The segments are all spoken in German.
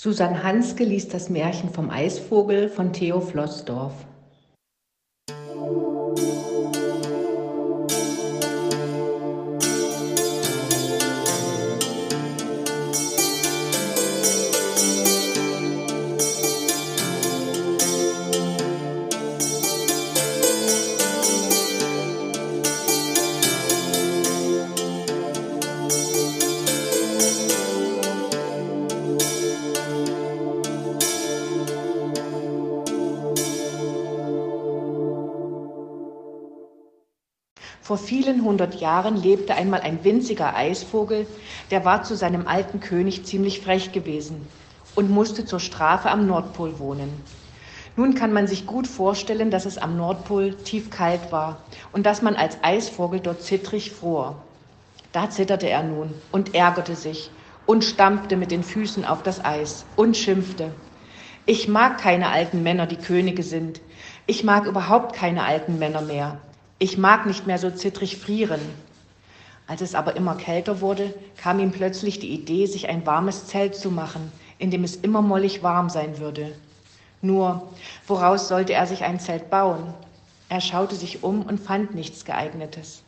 Susanne Hanske liest das Märchen vom Eisvogel von Theo Flossdorf. Vor vielen hundert Jahren lebte einmal ein winziger Eisvogel, der war zu seinem alten König ziemlich frech gewesen und musste zur Strafe am Nordpol wohnen. Nun kann man sich gut vorstellen, dass es am Nordpol tief kalt war und dass man als Eisvogel dort zittrig fror. Da zitterte er nun und ärgerte sich und stampfte mit den Füßen auf das Eis und schimpfte. Ich mag keine alten Männer, die Könige sind. Ich mag überhaupt keine alten Männer mehr. Ich mag nicht mehr so zittrig frieren. Als es aber immer kälter wurde, kam ihm plötzlich die Idee, sich ein warmes Zelt zu machen, in dem es immer mollig warm sein würde. Nur, woraus sollte er sich ein Zelt bauen? Er schaute sich um und fand nichts geeignetes.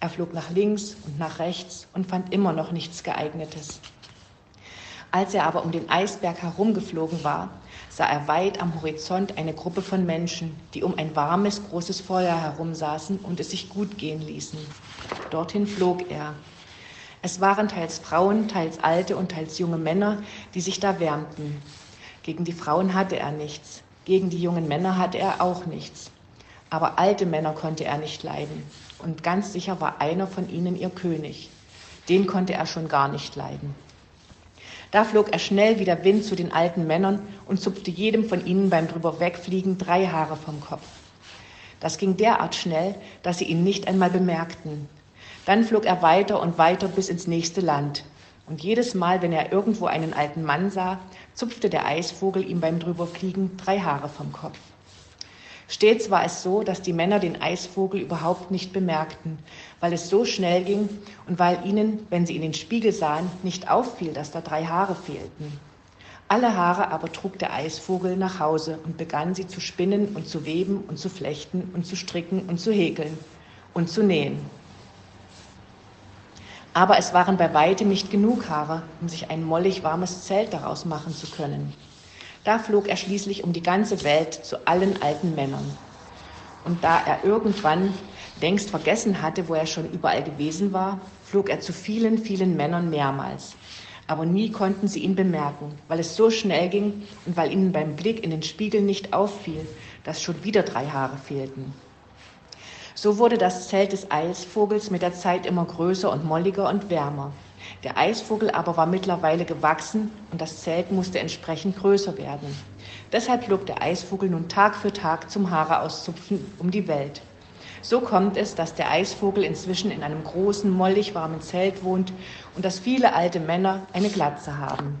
Er flog nach links und nach rechts und fand immer noch nichts geeignetes. Als er aber um den Eisberg herumgeflogen war, sah er weit am Horizont eine Gruppe von Menschen, die um ein warmes, großes Feuer herumsaßen und es sich gut gehen ließen. Dorthin flog er. Es waren teils Frauen, teils alte und teils junge Männer, die sich da wärmten. Gegen die Frauen hatte er nichts, gegen die jungen Männer hatte er auch nichts. Aber alte Männer konnte er nicht leiden, und ganz sicher war einer von ihnen ihr König. Den konnte er schon gar nicht leiden. Da flog er schnell wie der Wind zu den alten Männern und zupfte jedem von ihnen beim drüber wegfliegen drei Haare vom Kopf. Das ging derart schnell, dass sie ihn nicht einmal bemerkten. Dann flog er weiter und weiter bis ins nächste Land. Und jedes Mal, wenn er irgendwo einen alten Mann sah, zupfte der Eisvogel ihm beim Drüberfliegen drei Haare vom Kopf. Stets war es so, dass die Männer den Eisvogel überhaupt nicht bemerkten, weil es so schnell ging und weil ihnen, wenn sie in den Spiegel sahen, nicht auffiel, dass da drei Haare fehlten. Alle Haare aber trug der Eisvogel nach Hause und begann sie zu spinnen und zu weben und zu flechten und zu stricken und zu häkeln und zu nähen. Aber es waren bei weitem nicht genug Haare, um sich ein mollig warmes Zelt daraus machen zu können. Da flog er schließlich um die ganze Welt zu allen alten Männern. Und da er irgendwann längst vergessen hatte, wo er schon überall gewesen war, flog er zu vielen, vielen Männern mehrmals. Aber nie konnten sie ihn bemerken, weil es so schnell ging und weil ihnen beim Blick in den Spiegel nicht auffiel, dass schon wieder drei Haare fehlten. So wurde das Zelt des Eisvogels mit der Zeit immer größer und molliger und wärmer. Der Eisvogel aber war mittlerweile gewachsen und das Zelt musste entsprechend größer werden. Deshalb flog der Eisvogel nun Tag für Tag zum Haare auszupfen um die Welt. So kommt es, dass der Eisvogel inzwischen in einem großen, mollig warmen Zelt wohnt und dass viele alte Männer eine Glatze haben.